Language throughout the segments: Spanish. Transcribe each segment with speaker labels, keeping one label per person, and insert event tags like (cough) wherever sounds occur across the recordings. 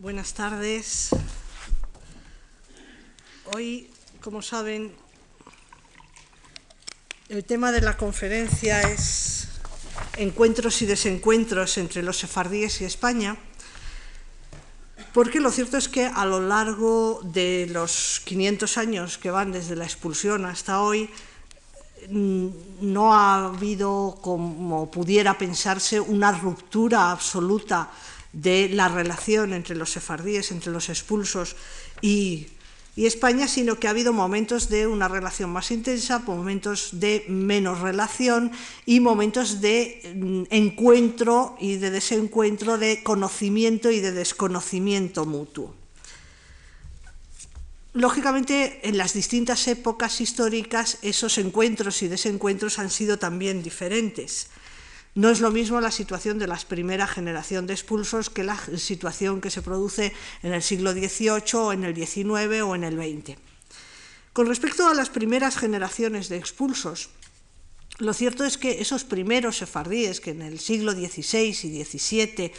Speaker 1: Buenas tardes. Hoy, como saben, el tema de la conferencia es encuentros y desencuentros entre los sefardíes y España, porque lo cierto es que a lo largo de los 500 años que van desde la expulsión hasta hoy, mm, no ha habido, como pudiera pensarse, una ruptura absoluta de la relación entre los sefardíes, entre los expulsos y, España, sino que ha habido momentos de una relación más intensa, momentos de menos relación y momentos de mm, encuentro y de desencuentro, de conocimiento y de desconocimiento mutuo. Lógicamente, en las distintas épocas históricas, esos encuentros y desencuentros han sido también diferentes. No es lo mismo la situación de la primera generación de expulsos que la situación que se produce en el siglo XVIII, en el XIX o en el XX. Con respecto a las primeras generaciones de expulsos, lo cierto es que esos primeros sefardíes que en el siglo XVI y XVII eh,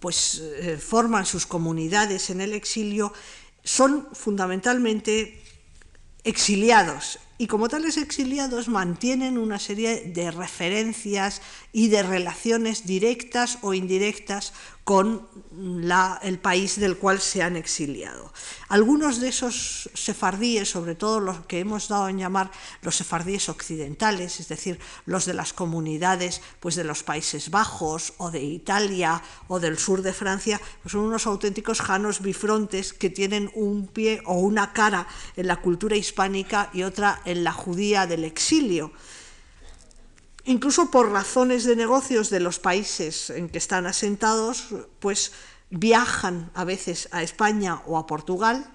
Speaker 1: pues, eh, forman sus comunidades en el exilio, son fundamentalmente exiliados y como tales exiliados mantienen una serie de referencias y de relaciones directas o indirectas con el país del cual se han exiliado. Algunos de esos sefardíes, sobre todo los que hemos dado en llamar los sefardíes occidentales, es decir, los de las comunidades pues, de los Países Bajos o de Italia o del sur de Francia, pues son unos auténticos janos bifrontes que tienen un pie o una cara en la cultura hispánica y otra en la judía del exilio incluso por razones de negocios de los países en que están asentados, pues viajan a veces a España o a Portugal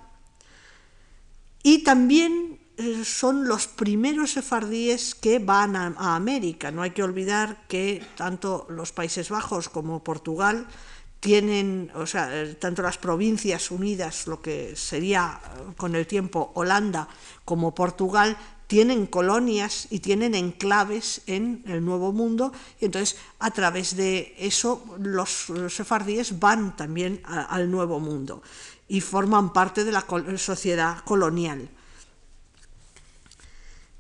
Speaker 1: y también eh, son los primeros sefardíes que van a, América. No hay que olvidar que tanto los Países Bajos como Portugal tienen, o sea, eh, tanto las provincias unidas, lo que sería eh, con el tiempo Holanda, como Portugal, tienen colonias y tienen enclaves en el Nuevo Mundo y entonces a través de eso los sefardíes van también al Nuevo Mundo y forman parte de la sociedad colonial.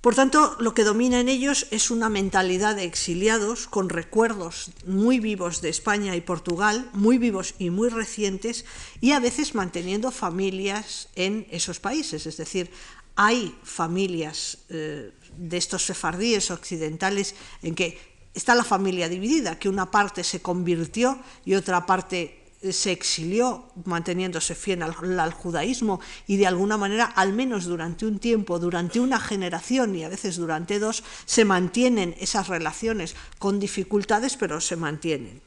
Speaker 1: Por tanto, lo que domina en ellos es una mentalidad de exiliados con recuerdos muy vivos de España y Portugal, muy vivos y muy recientes, y a veces manteniendo familias en esos países. Es decir, hay familias eh, de estos sefardíes occidentales en que está la familia dividida, que una parte se convirtió y otra parte eh, se exilió manteniéndose fiel al, judaísmo y de alguna manera, al menos durante un tiempo, durante una generación y a veces durante dos, se mantienen esas relaciones con dificultades, pero se mantienen.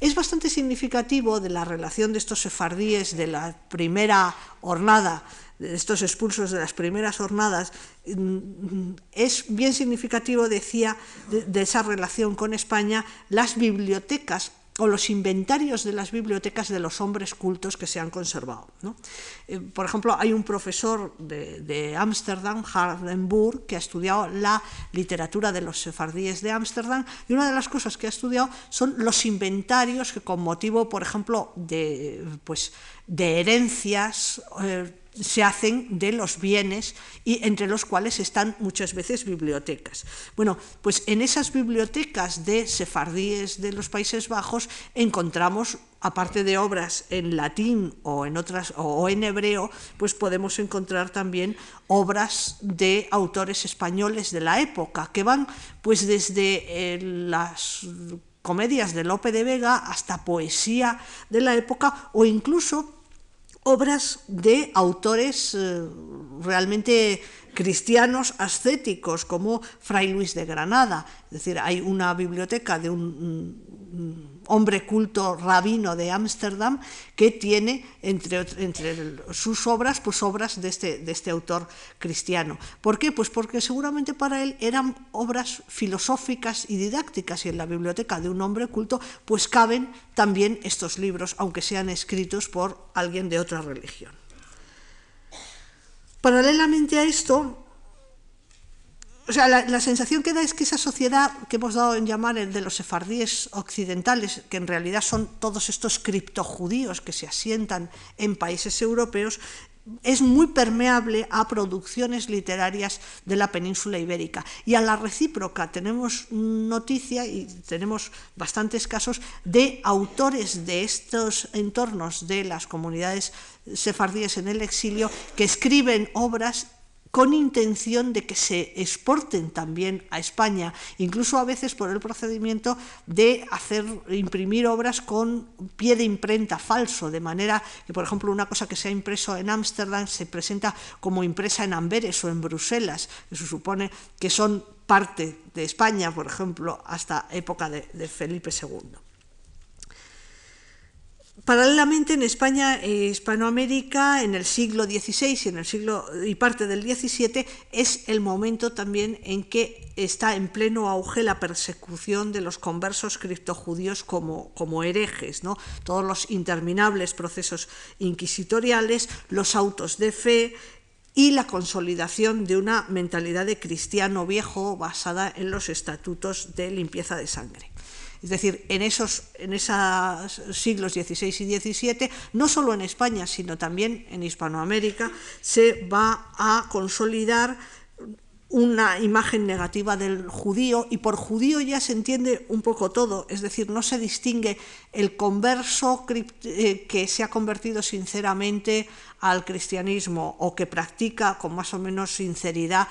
Speaker 1: Es bastante significativo de la relación de estos sefardíes de la primera hornada estos expulsos de las primeras jornadas, mm, es bien significativo, decía, de, esa relación con España, las bibliotecas o los inventarios de las bibliotecas de los hombres cultos que se han conservado. Eh, por ejemplo, hay un profesor de Ámsterdam, Hardenburg, que ha estudiado la literatura de los sefardíes de Ámsterdam y una de las cosas que ha estudiado son los inventarios que con motivo, por ejemplo, de, pues, de herencias, eh, se hacen de los bienes y entre los cuales están muchas veces bibliotecas. Bueno, pues en esas bibliotecas de sefardíes de los Países Bajos encontramos aparte de obras en latín o en otras o en hebreo, pues podemos encontrar también obras de autores españoles de la época que van pues desde eh, las comedias de Lope de Vega hasta poesía de la época o incluso obras de autores eh, realmente cristianos ascéticos como Fray Luis de Granada. Es decir, hay una biblioteca de un hombre culto rabino de Ámsterdam que tiene entre, entre, sus obras pues obras de este, de este autor cristiano. ¿Por qué? Pues porque seguramente para él eran obras filosóficas y didácticas y en la biblioteca de un hombre culto pues caben también estos libros, aunque sean escritos por alguien de otra religión. Paralelamente a esto, o sea, la, sensación que da es que esa sociedad que hemos dado en llamar el de los sefardíes occidentales, que en realidad son todos estos criptojudíos que se asientan en países europeos, es muy permeable a producciones literarias de la península ibérica. Y a la recíproca tenemos noticia y tenemos bastantes casos de autores de estos entornos de las comunidades sefardíes en el exilio que escriben obras con intención de que se exporten también a España, incluso a veces por el procedimiento de hacer imprimir obras con pie de imprenta falso, de manera que, por ejemplo, una cosa que se ha impreso en Ámsterdam se presenta como impresa en Amberes o en Bruselas, que se supone que son parte de España, por ejemplo, hasta época de, de Felipe II. Paralelamente en España e Hispanoamérica en el siglo XVI y parte del XVII es el momento también en que está en pleno auge la persecución de los conversos criptojudíos como, como herejes, ¿no? todos los interminables procesos inquisitoriales, los autos de fe, y la consolidación de una mentalidad de cristiano viejo basada en los estatutos de limpieza de sangre. Es decir, en esos, en esos siglos XVI y XVII, no solo en España, sino también en Hispanoamérica, se va a consolidar una imagen negativa del judío y por judío ya se entiende un poco todo, es decir, no se distingue el converso eh, que se ha convertido sinceramente al cristianismo o que practica con más o menos sinceridad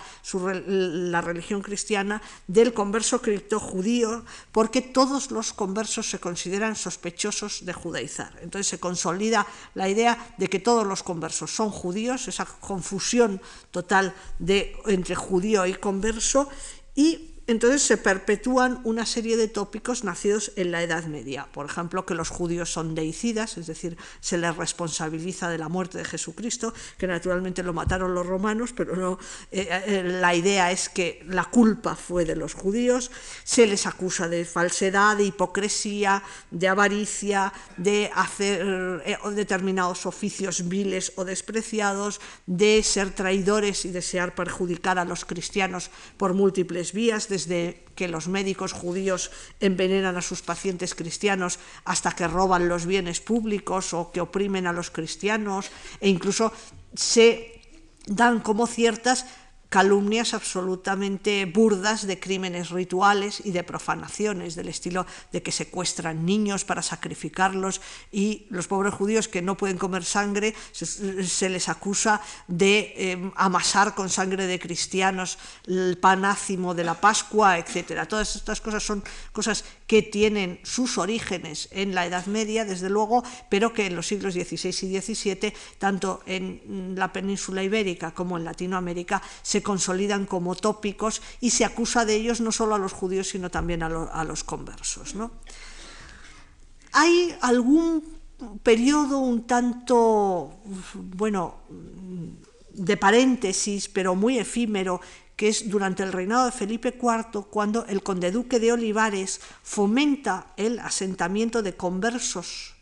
Speaker 1: la religión cristiana del converso cripto judío, porque todos los conversos se consideran sospechosos de judaizar. Entonces se consolida la idea de que todos los conversos son judíos, esa confusión total de, entre judío y converso, y entonces se perpetúan una serie de tópicos nacidos en la Edad Media. Por ejemplo, que los judíos son deicidas, es decir, se les responsabiliza de la muerte de Jesucristo, que naturalmente lo mataron los romanos, pero no, eh, eh, la idea es que la culpa fue de los judíos. Se les acusa de falsedad, de hipocresía, de avaricia, de hacer eh, determinados oficios viles o despreciados, de ser traidores y desear perjudicar a los cristianos por múltiples vías desde que los médicos judíos envenenan a sus pacientes cristianos hasta que roban los bienes públicos o que oprimen a los cristianos e incluso se dan como ciertas calumnias absolutamente burdas de crímenes rituales y de profanaciones, del estilo de que secuestran niños para sacrificarlos y los pobres judíos que no pueden comer sangre se, les acusa de eh, amasar con sangre de cristianos el panácimo de la Pascua, etc. Todas estas cosas son cosas que tienen sus orígenes en la Edad Media, desde luego, pero que en los siglos XVI y XVII, tanto en la península ibérica como en Latinoamérica, se consolidan como tópicos y se acusa de ellos no solo a los judíos, sino también a, los conversos. ¿no? Hay algún periodo un tanto, bueno, de paréntesis, pero muy efímero, que es durante el reinado de Felipe IV, cuando el conde-duque de Olivares fomenta el asentamiento de conversos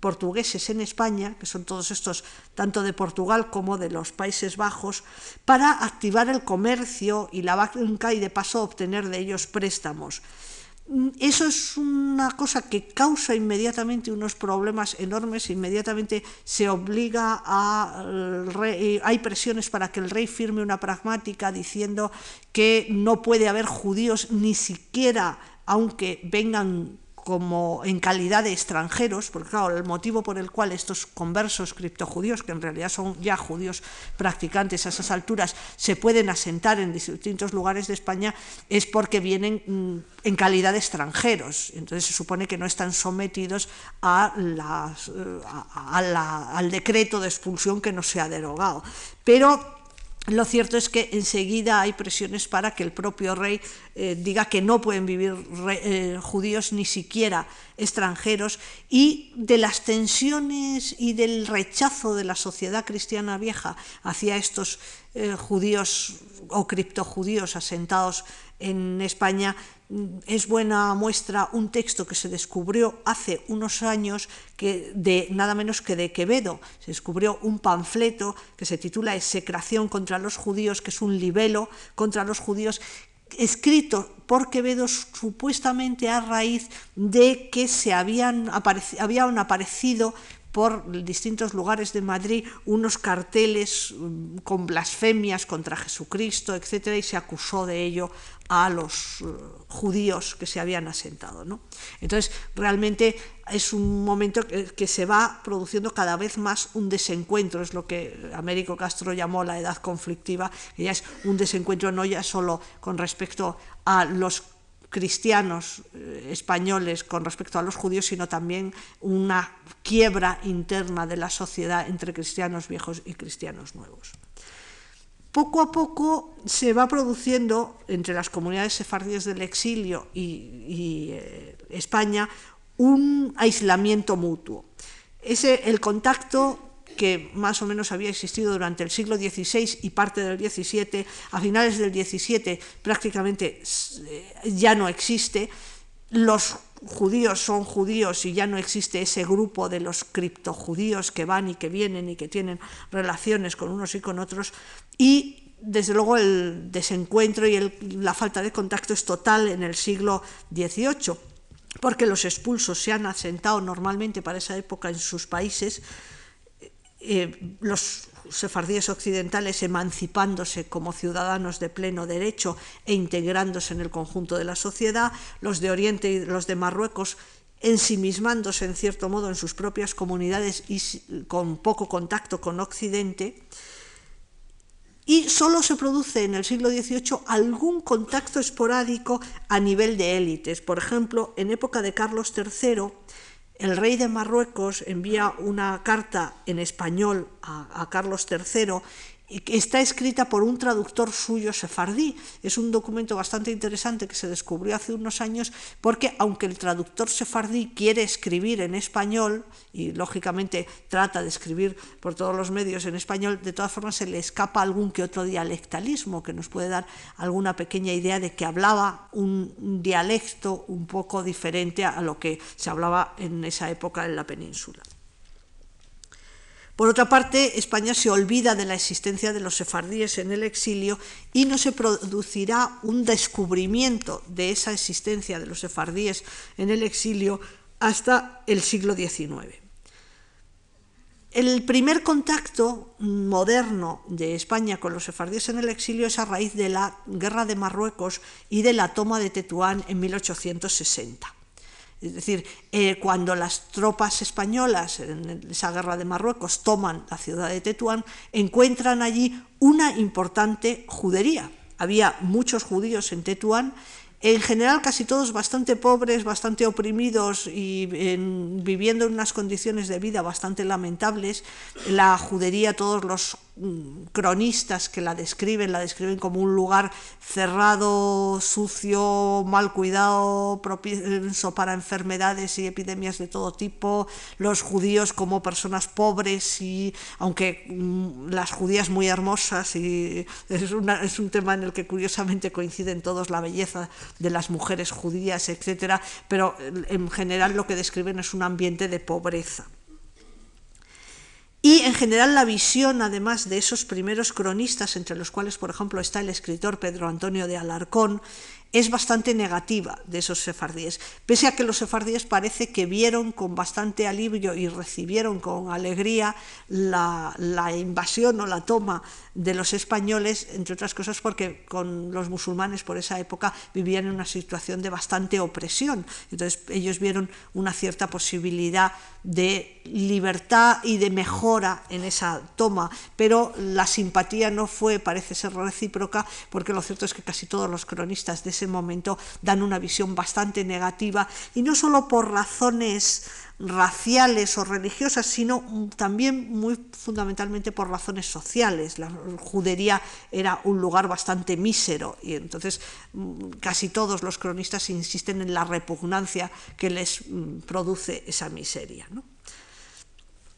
Speaker 1: portugueses en España, que son todos estos, tanto de Portugal como de los Países Bajos, para activar el comercio y la banca y de paso obtener de ellos préstamos. Eso es una cosa que causa inmediatamente unos problemas enormes, inmediatamente se obliga a... hay presiones para que el rey firme una pragmática diciendo que no puede haber judíos ni siquiera aunque vengan como en calidad de extranjeros, porque claro, el motivo por el cual estos conversos criptojudíos, que en realidad son ya judíos practicantes a esas alturas, se pueden asentar en distintos lugares de España, es porque vienen mm, en calidad de extranjeros. Entonces se supone que no están sometidos a las, eh, al decreto de expulsión que no se ha derogado. Pero lo cierto es que enseguida hay presiones para que el propio rey eh, diga que no pueden vivir eh, judíos ni siquiera extranjeros y de las tensiones y del rechazo de la sociedad cristiana vieja hacia estos eh, judíos o criptojudíos asentados en España mm, es buena muestra un texto que se descubrió hace unos años que de nada menos que de Quevedo. Se descubrió un panfleto que se titula Execración contra los judíos, que es un libelo contra los judíos escrito por Quevedo supuestamente a raíz de que se habían, habían aparecido por distintos lugares de Madrid unos carteles mm, con blasfemias contra Jesucristo, etc., y se acusó de ello a los eh, judíos que se habían asentado. ¿no? Entonces, realmente es un momento que, se va produciendo cada vez más un desencuentro, es lo que Américo Castro llamó la edad conflictiva, que ya es un desencuentro no ya solo con respecto a los cristianos eh, españoles con respecto a los judíos, sino también una quiebra interna de la sociedad entre cristianos viejos y cristianos nuevos. Poco a poco se va produciendo entre las comunidades sefardíes del exilio y, eh, España un aislamiento mutuo. Ese, el contacto que más o menos había existido durante el siglo XVI y parte del XVII, a finales del XVII prácticamente eh, ya no existe. Los judíos son judíos y ya no existe ese grupo de los criptojudíos que van y que vienen y que tienen relaciones con unos y con otros. Y desde luego el desencuentro y la falta de contacto es total en el siglo XVIII, porque los expulsos se han asentado normalmente para esa época en sus países eh, los sefardíes occidentales emancipándose como ciudadanos de pleno derecho e integrándose en el conjunto de la sociedad, los de Oriente y los de Marruecos ensimismándose en cierto modo en sus propias comunidades y con poco contacto con Occidente. Y solo se produce en el siglo XVIII algún contacto esporádico a nivel de élites. Por ejemplo, en época de Carlos III, el rey de Marruecos envía una carta en español a, Carlos III está escrita por un traductor suyo sefardí. Es un documento bastante interesante que se descubrió hace unos años porque aunque el traductor sefardí quiere escribir en español y lógicamente trata de escribir por todos los medios en español, de todas formas se le escapa algún que otro dialectalismo que nos puede dar alguna pequeña idea de que hablaba un dialecto un poco diferente a lo que se hablaba en esa época en la península. Por otra parte, España se olvida de la existencia de los sefardíes en el exilio y no se producirá un descubrimiento de esa existencia de los sefardíes en el exilio hasta el siglo XIX. El primer contacto moderno de España con los sefardíes en el exilio es a raíz de la guerra de Marruecos y de la toma de Tetuán en 1860. Es decir, eh, cuando las tropas españolas en esa guerra de Marruecos toman la ciudad de Tetuán, encuentran allí una importante judería. Había muchos judíos en Tetuán en general casi todos bastante pobres, bastante oprimidos y viviendo en unas condiciones de vida bastante lamentables. La judería, todos los cronistas que la describen, la describen como un lugar cerrado, sucio, mal cuidado, propenso para enfermedades y epidemias de todo tipo, los judíos como personas pobres y aunque mm, las judías muy hermosas y es, es un tema en el que curiosamente coinciden todos la belleza de las mujeres judías, etcétera, pero en general lo que describen es un ambiente de pobreza. Y en general la visión, además de esos primeros cronistas, entre los cuales, por ejemplo, está el escritor Pedro Antonio de Alarcón, es bastante negativa de esos sefardíes, pese a que los sefardíes parece que vieron con bastante alivio y recibieron con alegría la, invasión o la toma de los españoles, entre otras cosas porque con los musulmanes por esa época vivían en una situación de bastante opresión. Entonces ellos vieron una cierta posibilidad de libertad y de mejora en esa toma, pero la simpatía no fue, parece ser recíproca, porque lo cierto es que casi todos los cronistas de ese momento dan una visión bastante negativa, y no solo por razones raciales o religiosas, sino también muy fundamentalmente por razones sociales. La judería era un lugar bastante mísero y entonces mm, casi todos los cronistas insisten en la repugnancia que les mm, produce esa miseria.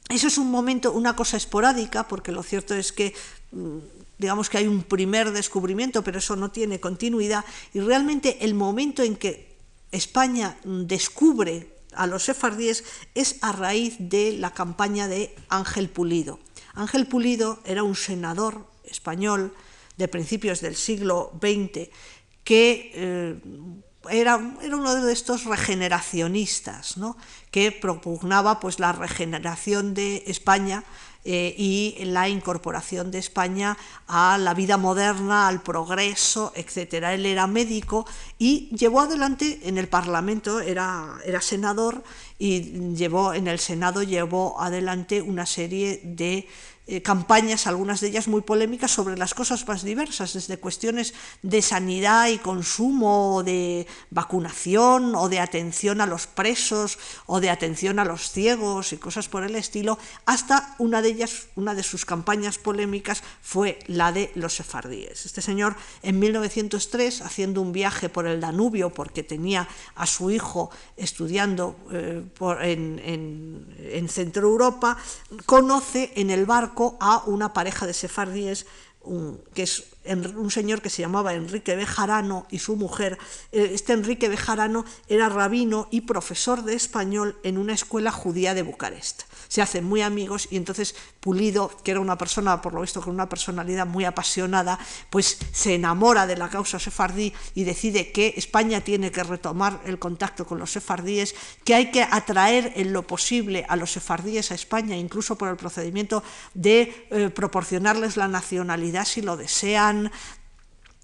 Speaker 1: Eso es un momento, una cosa esporádica, porque lo cierto es que mm, digamos que hay un primer descubrimiento, pero eso no tiene continuidad, y realmente el momento en que España descubre a los sefardíes es a raíz de la campaña de Ángel Pulido. Ángel Pulido era un senador español de principios del siglo XX que eh, era, uno de estos regeneracionistas que propugnaba pues, la regeneración de España eh, y la incorporación de España a la vida moderna, al progreso, etc. Él era médico y llevó adelante en el Parlamento, era, era senador y llevó en el Senado llevó adelante una serie de eh, campañas, algunas de ellas muy polémicas, sobre las cosas más diversas, desde cuestiones de sanidad y consumo, o de vacunación, o de atención a los presos, o de atención a los ciegos y cosas por el estilo, hasta una de ellas, una de sus campañas polémicas fue la de los sefardíes. Este señor en 1903, haciendo un viaje por el Danubio, porque tenía a su hijo estudiando eh, en, en Centro Europa, conoce en el barco a una pareja de sefardíes, que es un señor que se llamaba Enrique Bejarano y su mujer. Eh, este Enrique Bejarano era rabino y profesor de español en una escuela judía de Bucarest se hacen muy amigos y entonces Pulido, que era una persona, por lo visto, con una personalidad muy apasionada, pues se enamora de la causa sefardí y decide que España tiene que retomar el contacto con los sefardíes, que hay que atraer en lo posible a los sefardíes a España, incluso por el procedimiento de eh, proporcionarles la nacionalidad si lo desean,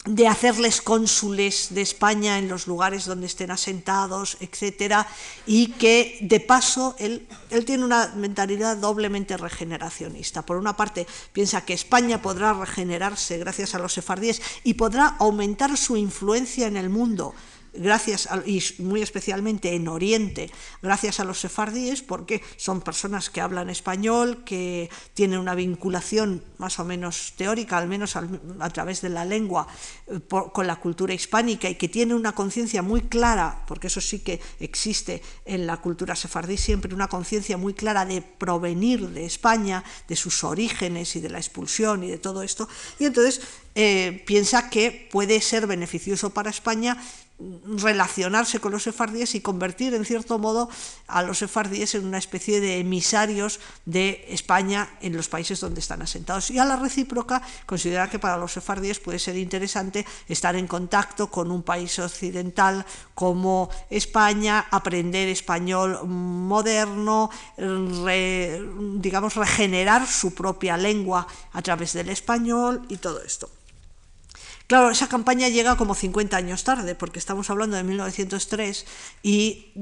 Speaker 1: de hacerles cónsules de España en los lugares donde estén asentados, etcétera, y que de paso él, él, tiene una mentalidad doblemente regeneracionista. Por una parte, piensa que España podrá regenerarse gracias a los sefardíes y podrá aumentar su influencia en el mundo gracias y muy especialmente en Oriente, gracias a los sefardíes, porque son personas que hablan español, que tienen una vinculación más o menos teórica, al menos a, través de la lengua, eh, con la cultura hispánica y que tienen una conciencia muy clara, porque eso sí que existe en la cultura sefardí siempre, una conciencia muy clara de provenir de España, de sus orígenes y de la expulsión y de todo esto, y entonces eh, piensa que puede ser beneficioso para España relacionarse con los sefardíes y convertir en cierto modo a los sefardíes en una especie de emisarios de España en los países donde están asentados. Y a la recíproca considera que para los sefardíes puede ser interesante estar en contacto con un país occidental como España, aprender español moderno, digamos, regenerar su propia lengua a través del español y todo esto. Claro, esa campaña llega como 50 años tarde, porque estamos hablando de 1903 y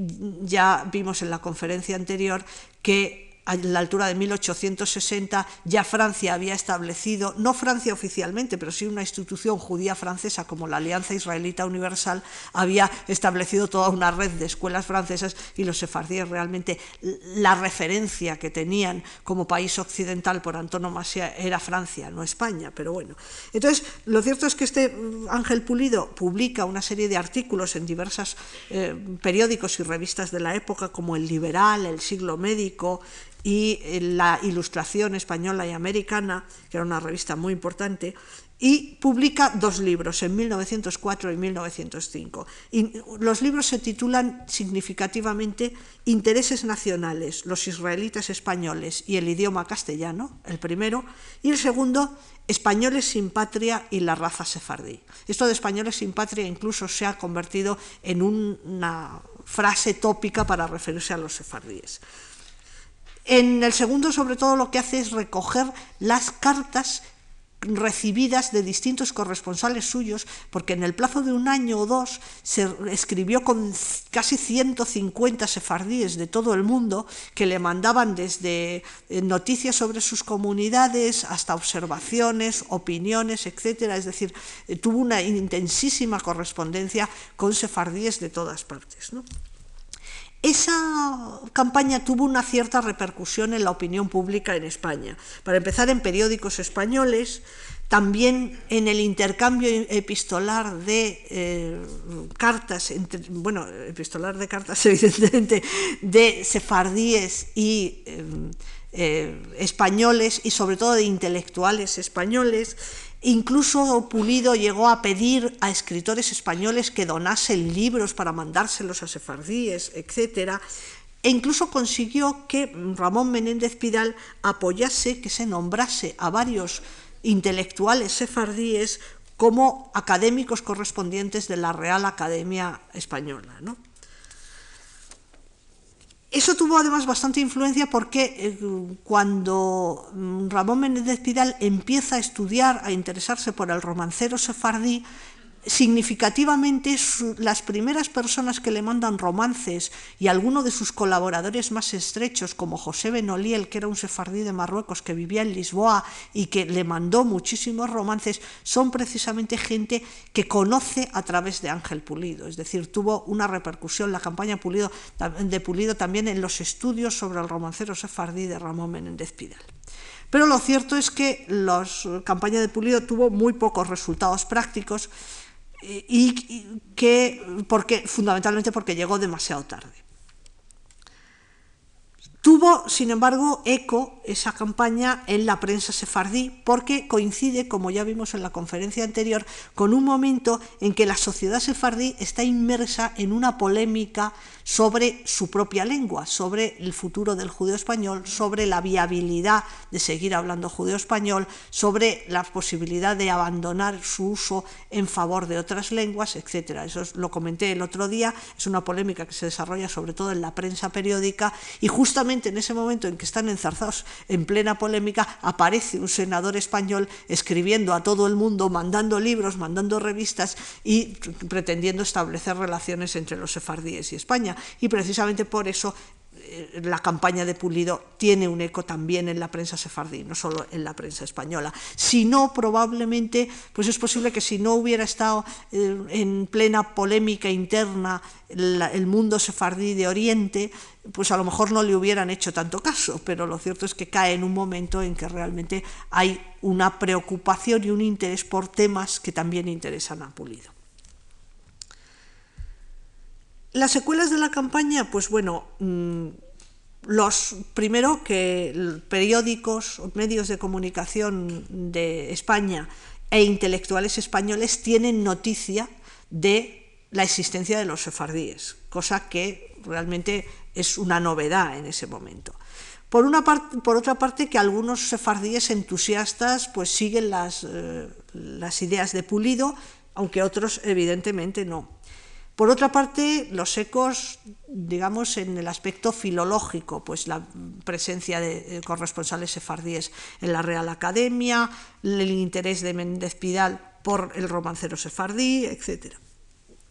Speaker 1: ya vimos en la conferencia anterior que a la altura de 1860 ya Francia había establecido, no Francia oficialmente, pero sí una institución judía francesa como la Alianza Israelita Universal, había establecido toda una red de escuelas francesas y los sefardíes realmente la referencia que tenían como país occidental por antonomasia era Francia, no España, pero bueno. Entonces, lo cierto es que este mm, Ángel Pulido publica una serie de artículos en diversos eh, periódicos y revistas de la época como El Liberal, El Siglo Médico, y eh, la Ilustración Española y Americana, que era una revista muy importante, y publica dos libros, en 1904 y 1905. Y los libros se titulan significativamente Intereses Nacionales, los israelitas españoles y el idioma castellano, el primero, y el segundo, Españoles sin patria y la raza sefardí. Esto de españoles sin patria incluso se ha convertido en una frase tópica para referirse a los sefardíes. En el segundo, sobre todo, lo que hace es recoger las cartas recibidas de distintos corresponsales suyos, porque en el plazo de un año o dos se escribió con casi 150 sefardíes de todo el mundo que le mandaban desde eh, noticias sobre sus comunidades hasta observaciones, opiniones, etcétera. Es decir, eh, tuvo una intensísima correspondencia con sefardíes de todas partes. ¿no? Esa campaña tuvo una cierta repercusión en la opinión pública en España. Para empezar, en periódicos españoles, también en el intercambio epistolar de eh, cartas, bueno, epistolar de cartas (laughs) evidentemente, de sefardíes y, eh, eh, españoles y sobre todo de intelectuales españoles. Incluso Pulido llegó a pedir a escritores españoles que donasen libros para mandárselos a sefardíes, etc. E incluso consiguió que Ramón Menéndez Pidal apoyase que se nombrase a varios intelectuales sefardíes como académicos correspondientes de la Real Academia Española. ¿no? Eso tuvo además bastante influencia porque eh, cuando mm, Ramón Menéndez Pidal empieza a estudiar, a interesarse por el romancero sefardí, significativamente las primeras personas que le mandan romances y alguno de sus colaboradores más estrechos, como José Benoliel, que era un sefardí de Marruecos que vivía en Lisboa y que le mandó muchísimos romances, son precisamente gente que conoce a través de Ángel Pulido. Es decir, tuvo una repercusión la campaña de Pulido también en los estudios sobre el romancero sefardí de Ramón Menéndez Pidal. Pero lo cierto es que la campaña de Pulido tuvo muy pocos resultados prácticos y, que porque fundamentalmente porque llegó demasiado tarde. Tuvo, sin embargo, eco esa campaña en la prensa sefardí porque coincide, como ya vimos en la conferencia anterior, con un momento en que la sociedad sefardí está inmersa en una polémica sobre su propia lengua, sobre el futuro del judío español, sobre la viabilidad de seguir hablando judío español, sobre la posibilidad de abandonar su uso en favor de otras lenguas, etc. Eso lo comenté el otro día, es una polémica que se desarrolla sobre todo en la prensa periódica y justamente en ese momento en que están enzarzados en plena polémica aparece un senador español escribiendo a todo el mundo, mandando libros, mandando revistas y pretendiendo establecer relaciones entre los sefardíes y España. Y precisamente por eso eh, la campaña de Pulido tiene un eco también en la prensa sefardí, no solo en la prensa española. Si no, probablemente, pues es posible que si no hubiera estado eh, en plena polémica interna el mundo sefardí de Oriente, pues a lo mejor no le hubieran hecho tanto caso, pero lo cierto es que cae en un momento en que realmente hay una preocupación y un interés por temas que también interesan a Pulido. Las secuelas de la campaña, pues bueno, mm, los primero que periódicos, medios de comunicación de España e intelectuales españoles tienen noticia de la existencia de los sefardíes, cosa que realmente es una novedad en ese momento. Por, una por otra parte, que algunos sefardíes entusiastas pues siguen las, eh, las ideas de Pulido, aunque otros evidentemente no. Por otra parte, los ecos, digamos, en el aspecto filológico, pues la presencia de corresponsales sefardíes en la Real Academia, el interés de Méndez Pidal por el romancero sefardí, etcétera.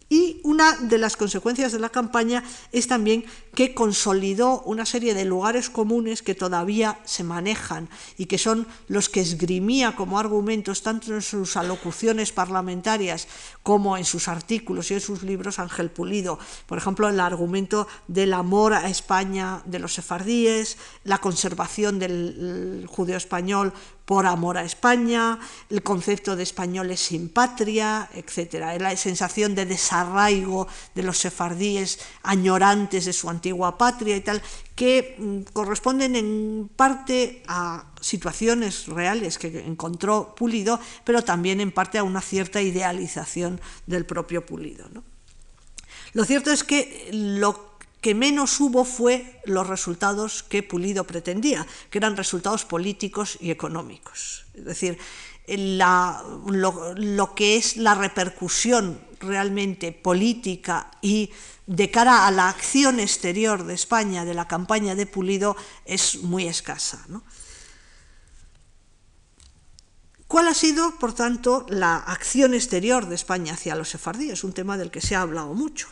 Speaker 1: Y una de las consecuencias de la campaña es también que consolidó una serie de lugares comunes que todavía se manejan y que son los que esgrimía como argumentos tanto en sus alocuciones parlamentarias como en sus artículos y en sus libros Ángel Pulido. Por ejemplo, el argumento del amor a España de los sefardíes, la conservación del judío español por amor a España, el concepto de españoles sin patria, etc. La sensación de desarraigo de los sefardíes añorantes de su antigua patria y tal, que mm, corresponden en parte a situaciones reales que encontró Pulido, pero también en parte a una cierta idealización del propio Pulido. Lo cierto es que lo que menos hubo fue los resultados que Pulido pretendía, que eran resultados políticos y económicos. Es decir, lo, que es la repercusión realmente política y de cara a la acción exterior de España de la campaña de Pulido es muy escasa. ¿Cuál ha sido, por tanto, la acción exterior de España hacia los sefardíes? Un tema del que se ha hablado mucho.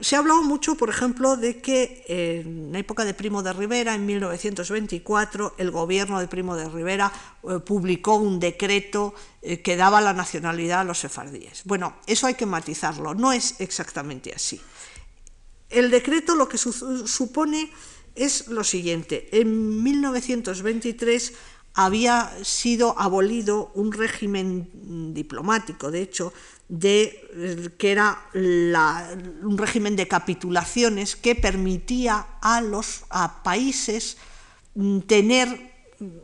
Speaker 1: Se ha hablado mucho, por ejemplo, de que en la época de Primo de Rivera, en 1924, el gobierno de Primo de Rivera eh, publicó un decreto eh, que daba la nacionalidad a los sefardíes. Bueno, eso hay que matizarlo, no es exactamente así. El decreto lo que supone es lo siguiente. En 1923 había sido abolido un régimen diplomático, de hecho, de, que era un régimen de capitulaciones que permitía a los países mm, tener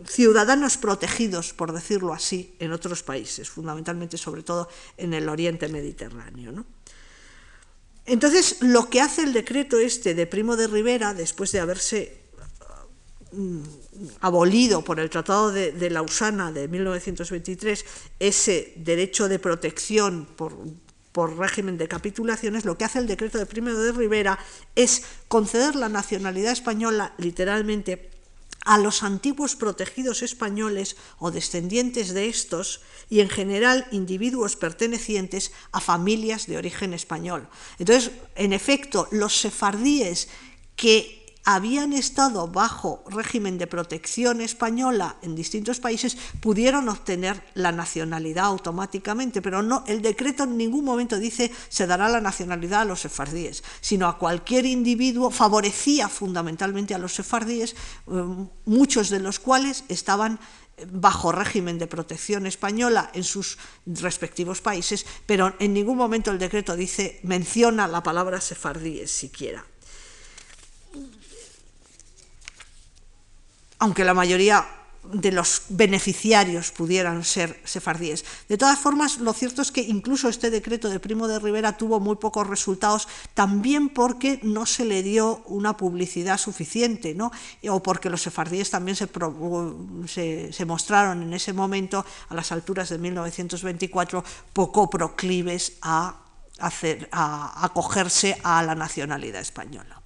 Speaker 1: ciudadanos protegidos, por decirlo así, en otros países, fundamentalmente sobre todo en el oriente mediterráneo. Entonces, lo que hace el decreto este de Primo de Rivera, después de haberse abolido por el Tratado de, Lausana de 1923 ese derecho de protección por, por régimen de capitulaciones, lo que hace el decreto de Primo de Rivera es conceder la nacionalidad española literalmente a los antiguos protegidos españoles o descendientes de estos y en general individuos pertenecientes a familias de origen español. Entonces, en efecto, los sefardíes que habían estado bajo régimen de protección española en distintos países pudieron obtener la nacionalidad automáticamente, pero no el decreto en ningún momento dice se dará la nacionalidad a los sefardíes, sino a cualquier individuo favorecía fundamentalmente a los sefardíes, eh, muchos de los cuales estaban bajo régimen de protección española en sus respectivos países, pero en ningún momento el decreto dice menciona la palabra sefardíes siquiera. Aunque la mayoría de los beneficiarios pudieran ser sefardíes. De todas formas, lo cierto es que incluso este decreto de Primo de Rivera tuvo muy pocos resultados, también porque no se le dio una publicidad suficiente, ¿no? o porque los sefardíes también se, se, mostraron en ese momento, a las alturas de 1924, poco proclives a, hacer, a acogerse a la nacionalidad española.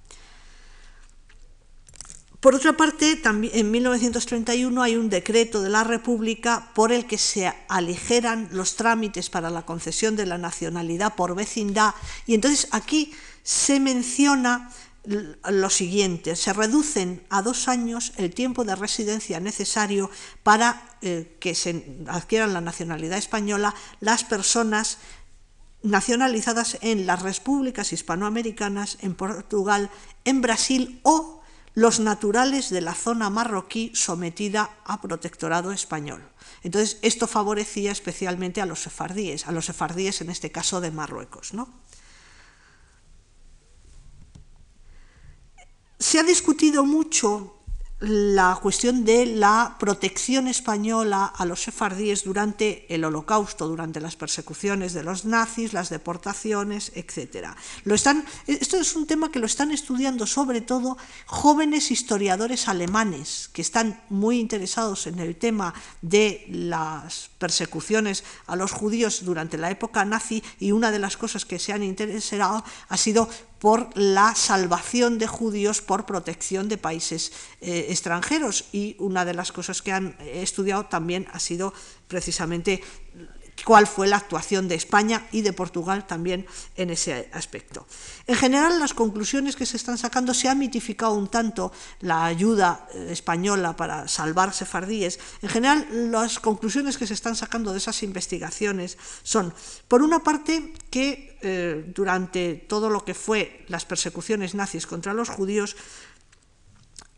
Speaker 1: Por otra parte, también en 1931 hay un decreto de la República por el que se aligeran los trámites para la concesión de la nacionalidad por vecindad y entonces aquí se menciona lo siguiente, se reducen a dos años el tiempo de residencia necesario para eh, que se adquieran la nacionalidad española las personas nacionalizadas en las repúblicas hispanoamericanas, en Portugal, en Brasil o los naturales de la zona marroquí sometida a protectorado español. Entonces, esto favorecía especialmente a los sefardíes, a los sefardíes en este caso de Marruecos. ¿no? Se ha discutido mucho la cuestión de la protección española a los sefardíes durante el holocausto, durante las persecuciones de los nazis, las deportaciones, etc. Lo están, esto es un tema que lo están estudiando sobre todo jóvenes historiadores alemanes que están muy interesados en el tema de las persecuciones a los judíos durante la época nazi y una de las cosas que se han interesado ha sido por la salvación de judíos por protección de países eh, extranjeros. Y una de las cosas que han estudiado también ha sido precisamente cuál fue la actuación de España y de Portugal también en ese aspecto. En general, las conclusiones que se están sacando se ha mitificado un tanto la ayuda eh, española para salvar sefardíes. En general, las conclusiones que se están sacando de esas investigaciones son, por una parte, que eh, durante todo lo que fue las persecuciones nazis contra los judíos,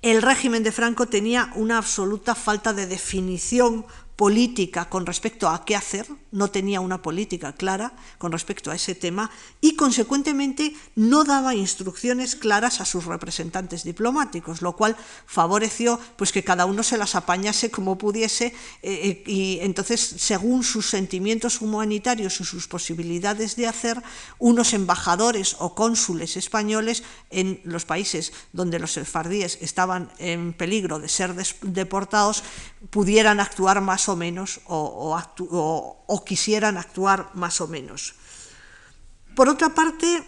Speaker 1: el régimen de Franco tenía una absoluta falta de definición política con respecto a qué hacer, no tenía una política clara con respecto a ese tema y consecuentemente no daba instrucciones claras a sus representantes diplomáticos, lo cual favoreció pues que cada uno se las apañase como pudiese eh, eh, y entonces según sus sentimientos humanitarios y sus posibilidades de hacer, unos embajadores o cónsules españoles en los países donde los sefardíes estaban en peligro de ser deportados pudieran actuar más o menos o, quisieran actuar más o menos. Por otra parte,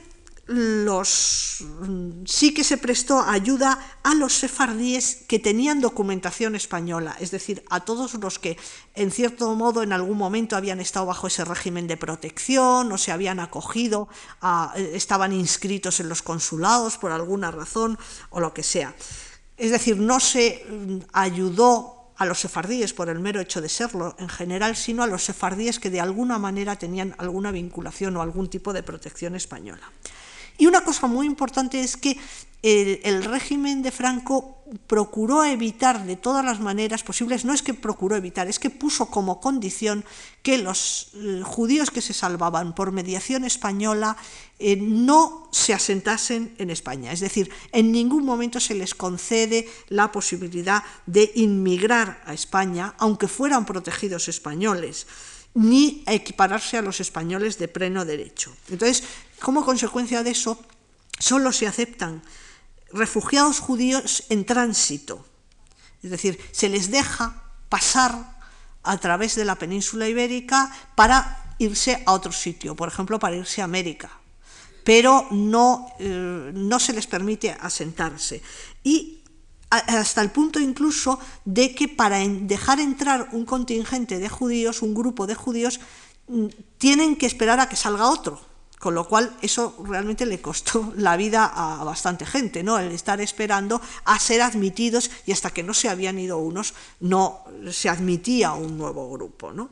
Speaker 1: los, sí que se prestó ayuda a los sefardíes que tenían documentación española, es decir, a todos los que en cierto modo en algún momento habían estado bajo ese régimen de protección o se habían acogido, estaban inscritos en los consulados por alguna razón o lo que sea. Es decir, no se mm, ayudó a los sefardíes por el mero hecho de serlo en general, sino a los sefardíes que de alguna manera tenían alguna vinculación o algún tipo de protección española. Y una cosa muy importante es que el, régimen de Franco procuró evitar de todas las maneras posibles, no es que procuró evitar, es que puso como condición que los eh, judíos que se salvaban por mediación española eh, no se asentasen en España. Es decir, en ningún momento se les concede la posibilidad de inmigrar a España, aunque fueran protegidos españoles ni equipararse a los españoles de pleno derecho. Entonces, como consecuencia de eso, solo se aceptan refugiados judíos en tránsito, es decir, se les deja pasar a través de la península ibérica para irse a otro sitio, por ejemplo, para irse a América, pero no, eh, no se les permite asentarse. Y hasta el punto incluso de que para dejar entrar un contingente de judíos, un grupo de judíos, mm, tienen que esperar a que salga otro con lo cual eso realmente le costó (laughs) la vida a bastante gente, ¿no? El estar esperando a ser admitidos y hasta que no se habían ido unos no se admitía un nuevo grupo, ¿no?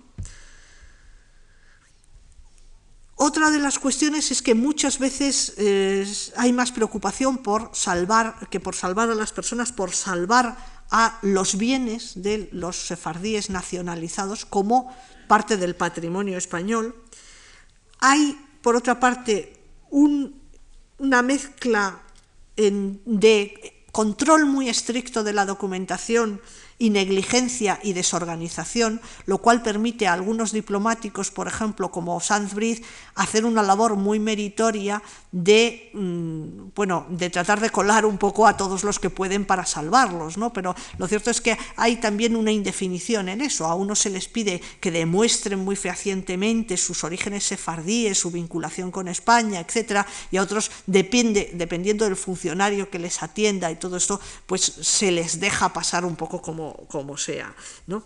Speaker 1: Otra de las cuestiones es que muchas veces eh, hay más preocupación por salvar que por salvar a las personas, por salvar a los bienes de los sefardíes nacionalizados como parte del patrimonio español. Hay por otra parte, una mezcla de control muy estricto de la documentación y negligencia y desorganización, lo cual permite a algunos diplomáticos, por ejemplo, como Sanz hacer una labor muy meritoria de, mm, bueno, de tratar de colar un poco a todos los que pueden para salvarlos, ¿no? Pero lo cierto es que hay también una indefinición en eso. A unos se les pide que demuestren muy fehacientemente sus orígenes sefardíes, su vinculación con España, etcétera, y a otros depende, dependiendo del funcionario que les atienda y todo esto, pues se les deja pasar un poco como como, sea. ¿no?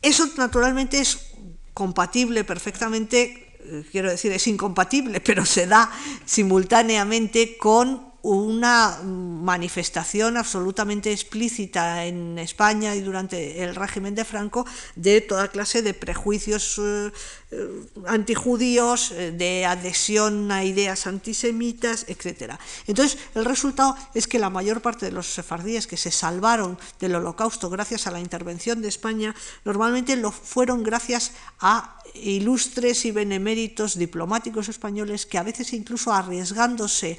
Speaker 1: Eso naturalmente es compatible perfectamente, eh, quiero decir, es incompatible, (laughs) pero se da simultáneamente con una manifestación absolutamente explícita en España y durante el régimen de Franco de toda clase de prejuicios eh, antijudíos, eh, de adhesión a ideas antisemitas, etc. Entonces, el resultado es que la mayor parte de los sefardíes que se salvaron del holocausto gracias a la intervención de España, normalmente lo fueron gracias a ilustres y beneméritos diplomáticos españoles que a veces incluso arriesgándose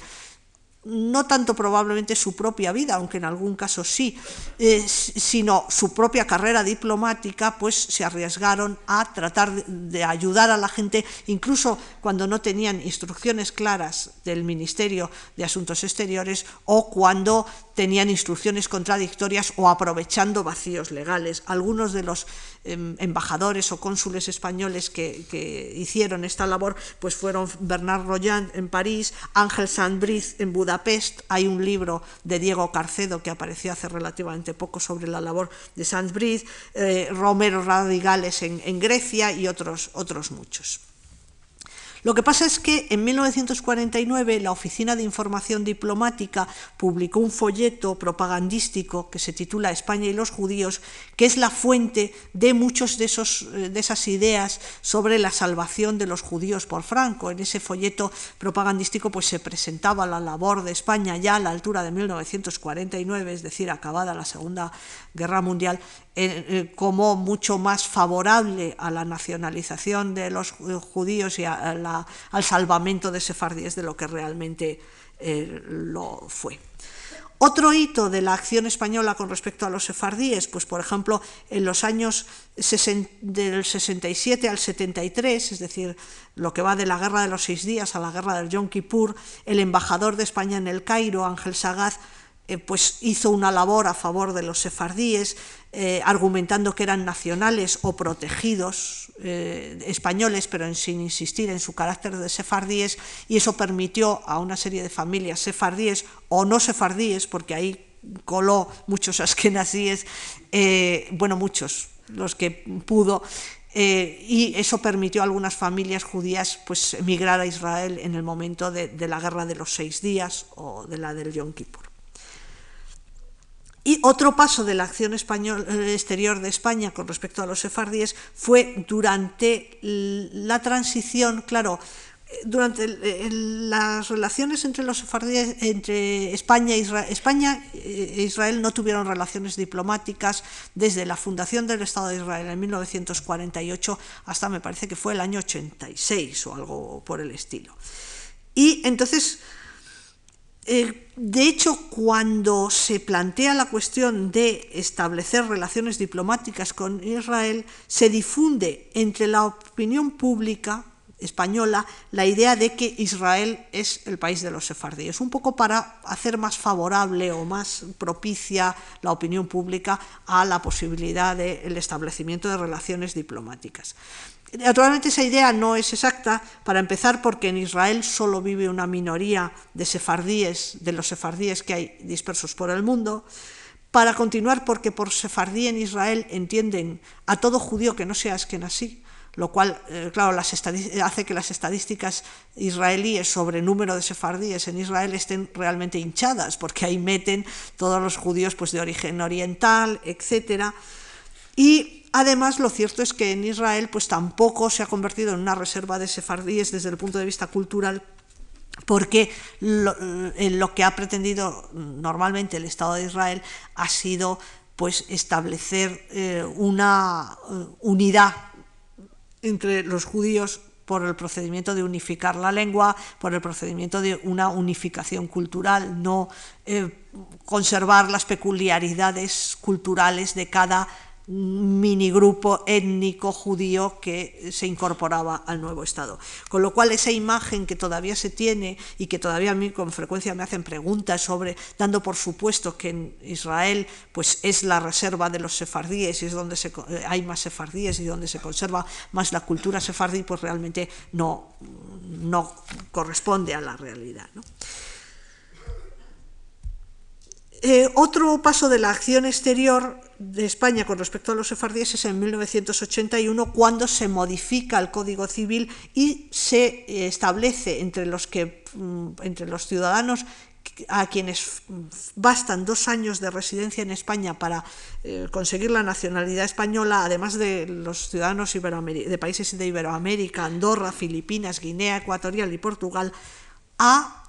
Speaker 1: no tanto probablemente su propia vida, aunque en algún caso sí, eh, sino su propia carrera diplomática, pues se arriesgaron a tratar de, ayudar a la gente, incluso cuando no tenían instrucciones claras del Ministerio de Asuntos Exteriores o cuando tenían instrucciones contradictorias o aprovechando vacíos legales. Algunos de los em, embajadores o cónsules españoles que, hicieron esta labor pues fueron Bernard Royan en París, Ángel Sandbriz en Budapest, hay un libro de Diego Carcedo que apareció hace relativamente poco sobre la labor de Sanz eh, Romero Radigales en, en, Grecia y otros, otros muchos. Lo que pasa es que en 1949 la Oficina de Información Diplomática publicó un folleto propagandístico que se titula España y los judíos, que es la fuente de muchas de, eh, de esas ideas sobre la salvación de los judíos por Franco. En ese folleto propagandístico pues, se presentaba la labor de España ya a la altura de 1949, es decir, acabada la Segunda Guerra Mundial, eh, como mucho más favorable a la nacionalización de los judíos y al salvamento de sefardíes de lo que realmente eh, lo fue. Otro hito de la acción española con respecto a los sefardíes, pues por ejemplo, en los años del 67 al 73, es decir, lo que va de la Guerra de los Seis Días a la Guerra del Yom Kippur, el embajador de España en el Cairo, Ángel Sagaz, eh, pues hizo una labor a favor de los sefardíes, eh, argumentando que eran nacionales o protegidos eh, españoles, pero sin insistir en su carácter de sefardíes, y eso permitió a una serie de familias sefardíes o no sefardíes, porque ahí coló muchos (laughs) askenazíes, bueno, muchos, los que pudo, y eso permitió a algunas familias judías pues, emigrar a Israel en el momento de, la guerra de los seis días o de la del Yom Kippur. Y otro paso de la acción español, eh, exterior de España con respecto a los sefardíes fue durante la transición, claro, durante las relaciones entre los sefardíes, entre España, Israel, España e Israel no tuvieron relaciones diplomáticas desde la fundación del Estado de Israel en 1948 hasta me parece que fue el año 86 o algo por el estilo. Y entonces, eh, de hecho, cuando se plantea la cuestión de establecer relaciones diplomáticas con Israel, se difunde entre la opinión pública española la idea de que Israel es el país de los sefardíes, un poco para hacer más favorable o más propicia la opinión pública a la posibilidad del establecimiento de relaciones diplomáticas. Naturalmente esa idea no es exacta, para empezar porque en Israel solo vive una minoría de sefardíes, de los sefardíes que hay dispersos por el mundo, para continuar porque por sefardí en Israel entienden a todo judío que no sea así lo cual, eh, claro, hace que las estadísticas israelíes sobre número de sefardíes en Israel estén realmente hinchadas, porque ahí meten todos los judíos pues, de origen oriental, etc. Y además lo cierto es que en Israel pues, tampoco se ha convertido en una reserva de sefardíes desde el punto de vista cultural, porque lo, eh, lo que ha pretendido normalmente el Estado de Israel ha sido pues establecer eh, una unidad entre los judíos por el procedimiento de unificar la lengua, por el procedimiento de una unificación cultural, no eh, conservar las peculiaridades culturales de cada minigrupo étnico judío que se incorporaba al nuevo Estado. Con lo cual esa imagen que todavía se tiene y que todavía a mí con frecuencia me hacen preguntas sobre, dando por supuesto que en Israel pues es la reserva de los sefardíes y es donde se, hay más sefardíes y donde se conserva más la cultura sefardí, pues realmente no, no corresponde a la realidad. Eh, otro paso de la acción exterior de España con respecto a los sefardíes es en 1981 cuando se modifica el Código Civil y se eh, establece entre los, que, mm, entre los ciudadanos a quienes bastan dos años de residencia en España para eh, conseguir la nacionalidad española, además de los ciudadanos de países de Iberoamérica, Andorra, Filipinas, Guinea Ecuatorial y Portugal, a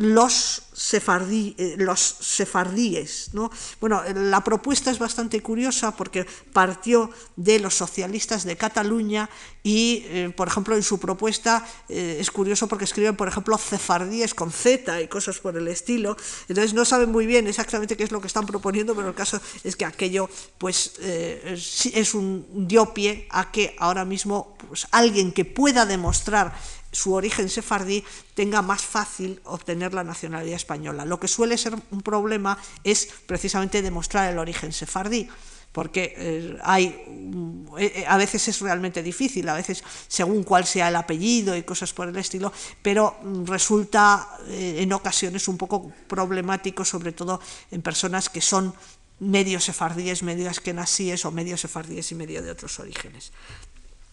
Speaker 1: los, sefardí, eh, los sefardíes. ¿no? Bueno, la propuesta es bastante curiosa porque partió de los socialistas de Cataluña y, eh, por ejemplo, en su propuesta eh, es curioso porque escriben, por ejemplo, cefardíes con Z y cosas por el estilo. Entonces no saben muy bien exactamente qué es lo que están proponiendo, pero el caso es que aquello pues, es un dio pie a que ahora mismo pues, alguien que pueda demostrar su origen sefardí tenga más fácil obtener la nacionalidad española. Lo que suele ser un problema es precisamente demostrar el origen sefardí porque eh, hay eh, eh, a veces es realmente difícil, a veces según cuál sea el apellido y cosas por el estilo, pero mm, resulta en ocasiones un poco problemático, sobre todo en personas que son medio sefardíes, medio askenasíes o medio sefardíes y medio de otros orígenes.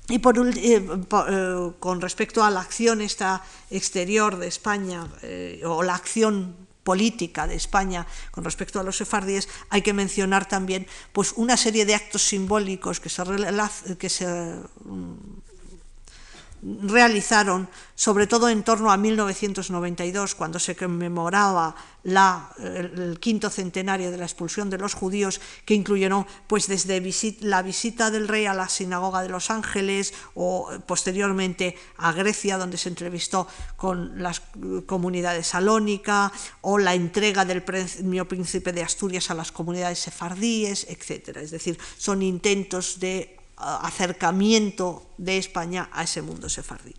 Speaker 1: Y por, eh, eh, con respecto a la acción esta exterior de España eh, o la acción política de España con respecto a los sefardíes, hay que mencionar también pues, una serie de actos simbólicos que se, que se mm, realizaron, sobre todo en torno a 1992, cuando se conmemoraba la, el, quinto centenario de la expulsión de los judíos, que incluyeron pues, desde la visita del rey a la sinagoga de Los Ángeles o posteriormente a Grecia, donde se entrevistó con la comunidad salónica, o la entrega del premio príncipe de Asturias a las comunidades sefardíes, etc. Es decir, son intentos de acercamiento de España a ese mundo sefardí.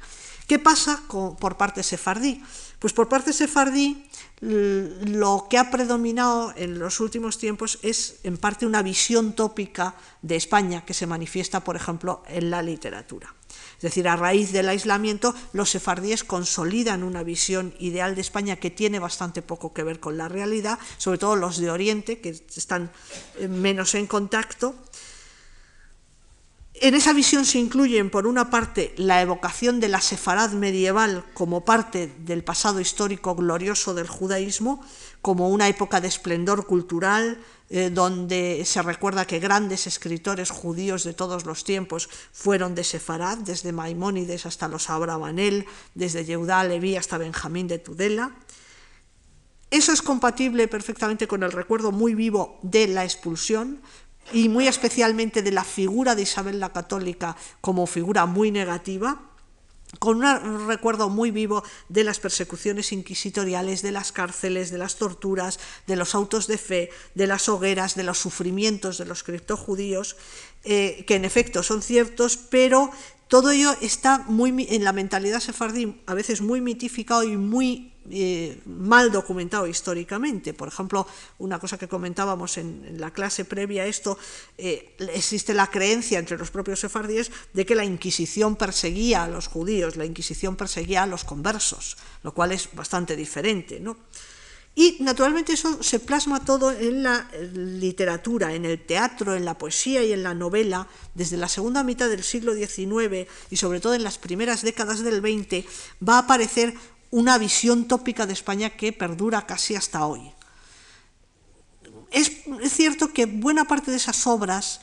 Speaker 1: ¿Qué pasa por parte sefardí? Pues por parte sefardí lo que ha predominado en los últimos tiempos es en parte una visión tópica de España que se manifiesta, por ejemplo, en la literatura. Es decir, a raíz del aislamiento, los sefardíes consolidan una visión ideal de España que tiene bastante poco que ver con la realidad, sobre todo los de Oriente, que están eh, menos en contacto, En esa visión se incluyen, por una parte, la evocación de la sefarad medieval como parte del pasado histórico glorioso del judaísmo, como una época de esplendor cultural, eh, donde se recuerda que grandes escritores judíos de todos los tiempos fueron de Sefarad, desde Maimónides hasta los Abravanel, desde Yehudá Leví hasta Benjamín de Tudela. Eso es compatible perfectamente con el recuerdo muy vivo de la expulsión, y muy especialmente de la figura de Isabel la Católica como figura muy negativa, con un recuerdo muy vivo de las persecuciones inquisitoriales, de las cárceles, de las torturas, de los autos de fe, de las hogueras, de los sufrimientos de los criptojudíos, eh, que en efecto son ciertos, pero todo ello está muy en la mentalidad sefardí, a veces muy mitificado y muy eh, mal documentado históricamente. Por ejemplo, una cosa que comentábamos en, la clase previa a esto, eh, existe la creencia entre los propios sefardíes de que la Inquisición perseguía a los judíos, la Inquisición perseguía a los conversos, lo cual es bastante diferente. ¿no? Y naturalmente eso se plasma todo en la literatura, en el teatro, en la poesía y en la novela, desde la segunda mitad del siglo XIX y sobre todo en las primeras décadas del XX, va a aparecer una visión tópica de España que perdura casi hasta hoy. Es, cierto que buena parte de esas obras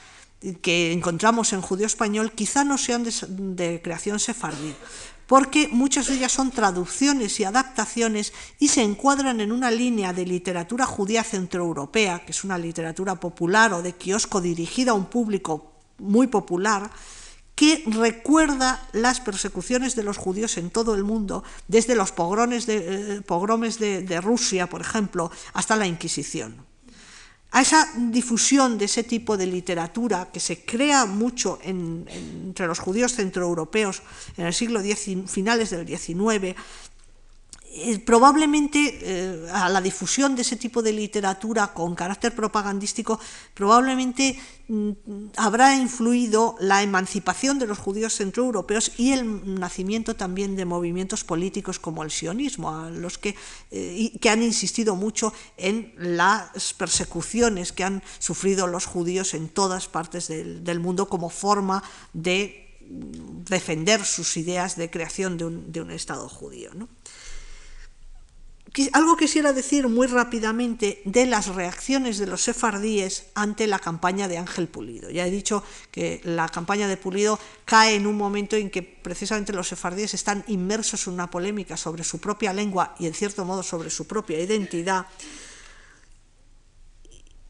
Speaker 1: que encontramos en judío español quizá no sean de, de creación sefardí, porque muchas de ellas son traducciones y adaptaciones y se encuadran en una línea de literatura judía centroeuropea, que es una literatura popular o de kiosco dirigida a un público muy popular, que recuerda las persecuciones de los judíos en todo el mundo, desde los pogromes de, eh, pogromes de Rusia, por ejemplo, hasta la Inquisición. A esa difusión de ese tipo de literatura que se crea mucho entre los judíos centroeuropeos en el siglo X, finales del XIX, eh, probablemente eh, a la difusión de ese tipo de literatura con carácter propagandístico, probablemente mm, habrá influido la emancipación de los judíos centroeuropeos y el nacimiento también de movimientos políticos como el sionismo, a los que, eh, que han insistido mucho en las persecuciones que han sufrido los judíos en todas partes del, del mundo como forma de mm, defender sus ideas de creación de un, de un Estado judío. ¿no? Algo quisiera decir muy rápidamente de las reacciones de los sefardíes ante la campaña de Ángel Pulido. Ya he dicho que la campaña de Pulido cae en un momento en que precisamente los sefardíes están inmersos en una polémica sobre su propia lengua y en cierto modo sobre su propia identidad.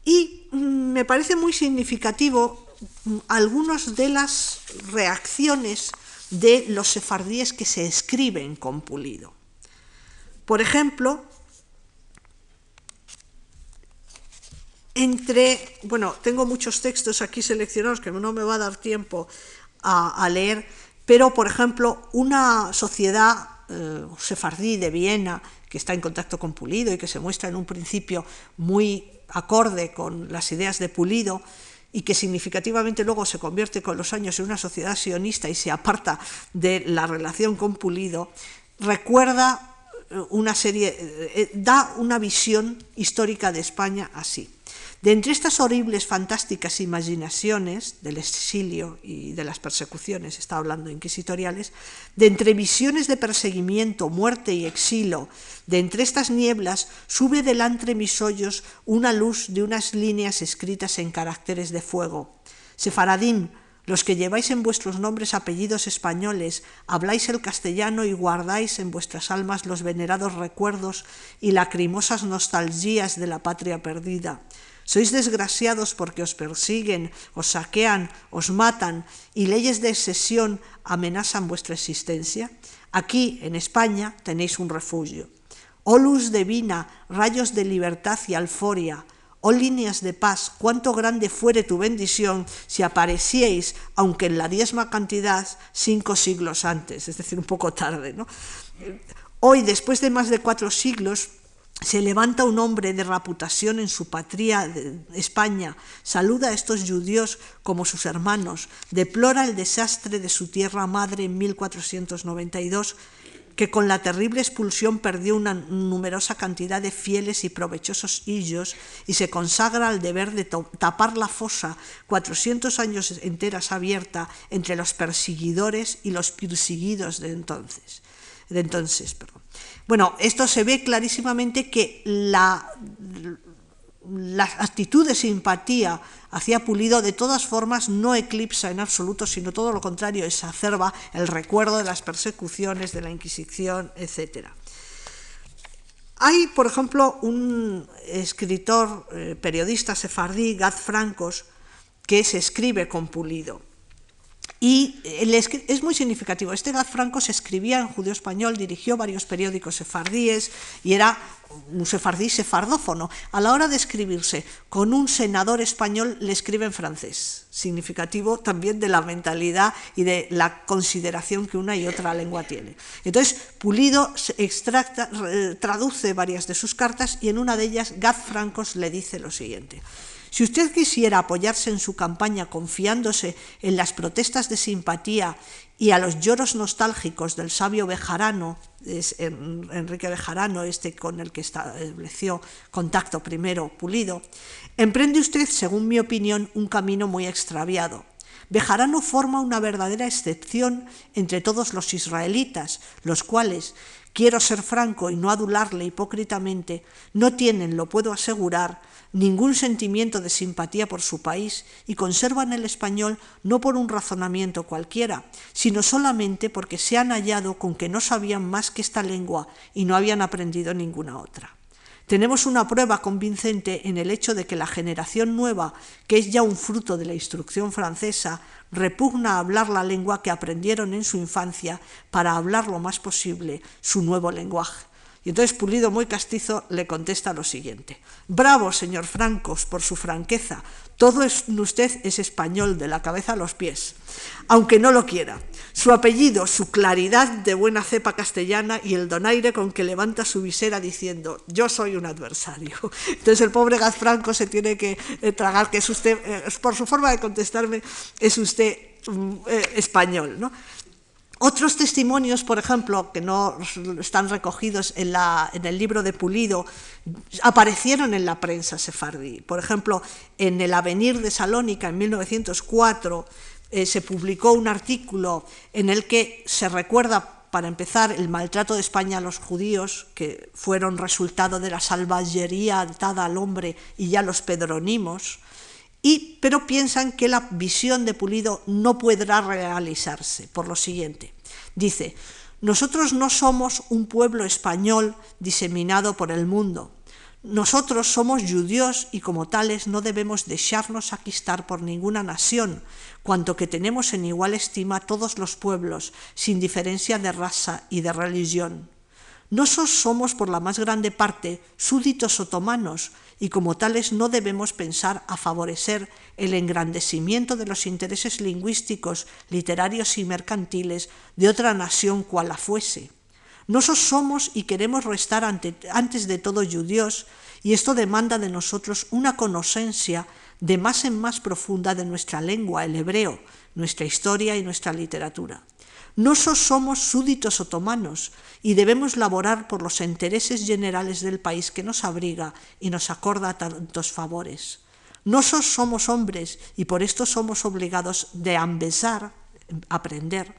Speaker 1: Y mm, me parece muy significativo mm, algunas de las reacciones de los sefardíes que se escriben con Pulido. Por ejemplo, entre, bueno, tengo muchos textos aquí seleccionados que no me va a dar tiempo a, leer, pero por ejemplo, una sociedad eh, sefardí de Viena que está en contacto con Pulido y que se muestra en un principio muy acorde con las ideas de Pulido y que significativamente luego se convierte con los años en una sociedad sionista y se aparta de la relación con Pulido, recuerda una serie, eh, eh, da una visión histórica de España así. De entre estas horribles, fantásticas imaginaciones del exilio y de las persecuciones, está hablando inquisitoriales, de entre visiones de perseguimiento, muerte y exilio, de entre estas nieblas sube delante mis hoyos una luz de unas líneas escritas en caracteres de fuego. Sefaradín, los que lleváis en vuestros nombres apellidos españoles, habláis el castellano y guardáis en vuestras almas los venerados recuerdos y lacrimosas nostalgías de la patria perdida. Sois desgraciados porque os persiguen, os saquean, os matan y leyes de excesión amenazan vuestra existencia. Aquí, en España, tenéis un refugio. Oh luz divina, rayos de libertad y alforia, Oh líneas de paz, cuánto grande fuere tu bendición si aparecieis, aunque en la diezma cantidad, cinco siglos antes, es decir, un poco tarde. ¿no? Hoy, después de más de cuatro siglos, se levanta un hombre de reputación en su patria, España, saluda a estos judíos como sus hermanos, deplora el desastre de su tierra madre en 1492 que con la terrible expulsión perdió una numerosa cantidad de fieles y provechosos hillos y se consagra al deber de tapar la fosa 400 años enteras abierta entre los perseguidores y los perseguidos de entonces. De entonces perdón. Bueno, esto se ve clarísimamente que la, la actitud de simpatía hacia Pulido de todas formas no eclipsa en absoluto, sino todo lo contrario, exacerba el recuerdo de las persecuciones, de la Inquisición, etc. Hay, por ejemplo, un escritor, eh, periodista sefardí, Gad Francos, que se escribe con Pulido. Y es muy significativo. Este Franco se escribía en judío español, dirigió varios periódicos sefardíes y era un sefardí sefardófono. A la hora de escribirse con un senador español, le escribe en francés, significativo también de la mentalidad y de la consideración que una y otra lengua tiene. Entonces, Pulido extracta, traduce varias de sus cartas y en una de ellas Gad Francos le dice lo siguiente. Si usted quisiera apoyarse en su campaña confiándose en las protestas de simpatía y a los lloros nostálgicos del sabio Bejarano, es Enrique Bejarano, este con el que estableció contacto primero Pulido, emprende usted, según mi opinión, un camino muy extraviado. Bejarano forma una verdadera excepción entre todos los israelitas, los cuales, quiero ser franco y no adularle hipócritamente, no tienen, lo puedo asegurar, ningún sentimiento de simpatía por su país y conservan el español no por un razonamiento cualquiera, sino solamente porque se han hallado con que no sabían más que esta lengua y no habían aprendido ninguna otra. Tenemos una prueba convincente en el hecho de que la generación nueva, que es ya un fruto de la instrucción francesa, repugna hablar la lengua que aprendieron en su infancia para hablar lo más posible su nuevo lenguaje. Y entonces Pulido, muy castizo, le contesta lo siguiente. Bravo, señor Francos, por su franqueza. Todo en usted es español, de la cabeza a los pies, aunque no lo quiera. Su apellido, su claridad de buena cepa castellana y el donaire con que levanta su visera diciendo, yo soy un adversario. (laughs) Entonces el pobre Gaz Franco se tiene que eh, tragar que es usted, eh, por su forma de contestarme, es usted mm, eh, español. ¿no? Otros testimonios, por ejemplo, que no están recogidos en, el libro de Pulido, aparecieron en la prensa sefardí. Por ejemplo, en el Avenir de Salónica en 1904 eh, se publicó un artículo en el que se recuerda, para empezar, el maltrato de España a los judíos, que fueron resultado de la salvajería dada al hombre y ya los pedronimos pero piensan que la visión de Pulido no podrá realizarse por lo siguiente. Dice, nosotros no somos un pueblo español diseminado por el mundo. Nosotros somos judíos y como tales no debemos dejarnos aquistar por ninguna nación, cuanto que tenemos en igual estima todos los pueblos, sin diferencia de raza y de religión. Nosotros somos por la más grande parte súditos otomanos y como tales no debemos pensar a favorecer el engrandecimiento de los intereses lingüísticos, literarios y mercantiles de otra nación cual la fuese. Nosotros somos y queremos restar antes de todo judíos y esto demanda de nosotros una conocencia de más en más profunda de nuestra lengua, el hebreo, nuestra historia y nuestra literatura. Nosotros somos súditos otomanos y debemos laborar por los intereses generales del país que nos abriga y nos acorda tantos favores. Nosotros somos hombres y por esto somos obligados de ambesar, aprender,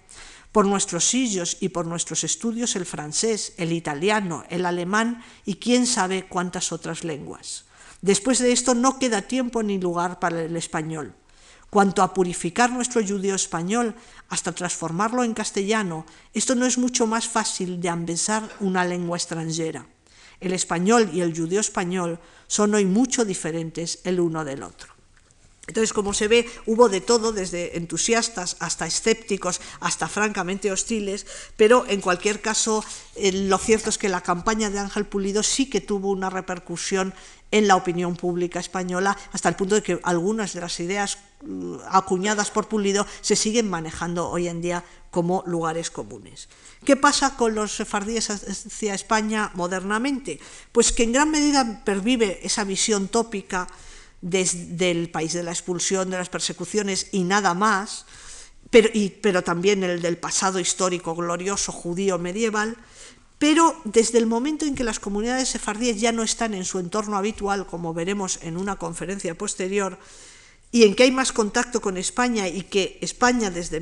Speaker 1: por nuestros sillos y por nuestros estudios el francés, el italiano, el alemán y quién sabe cuántas otras lenguas. Después de esto no queda tiempo ni lugar para el español. Cuanto a purificar nuestro judío español hasta transformarlo en castellano, esto no es mucho más fácil de ambesar una lengua extranjera. El español y el judío español son hoy mucho diferentes el uno del otro. Entonces, como se ve, hubo de todo, desde entusiastas hasta escépticos, hasta francamente hostiles, pero en cualquier caso, eh, lo cierto es que la campaña de Ángel Pulido sí que tuvo una repercusión en la opinión pública española, hasta el punto de que algunas de las ideas mm, acuñadas por Pulido se siguen manejando hoy en día como lugares comunes. ¿Qué pasa con los sefardíes hacia España modernamente? Pues que en gran medida pervive esa visión tópica desde el país de la expulsión, de las persecuciones y nada más, pero, pero también el del pasado histórico glorioso judío medieval, pero desde el momento en que las comunidades sefardíes ya no están en su entorno habitual, como veremos en una conferencia posterior, y en que hay más contacto con España y que España desde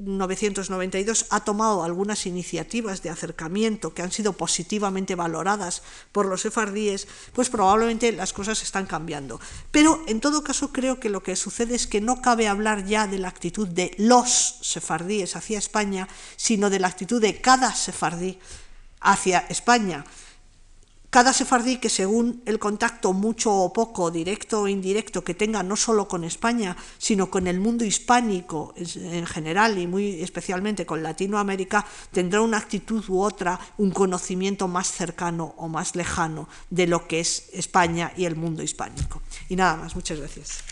Speaker 1: 1992 ha tomado algunas iniciativas de acercamiento que han sido positivamente valoradas por los sefardíes, pues probablemente las cosas están cambiando. Pero en todo caso creo que lo que sucede es que no cabe hablar ya de la actitud de los sefardíes hacia España, sino de la actitud de cada sefardí hacia España. Cada sefardí que según el contacto mucho o poco, directo o indirecto, que tenga no solo con España, sino con el mundo hispánico en general y muy especialmente con Latinoamérica, tendrá una actitud u otra, un conocimiento más cercano o más lejano de lo que es España y el mundo hispánico. Y nada más, muchas gracias.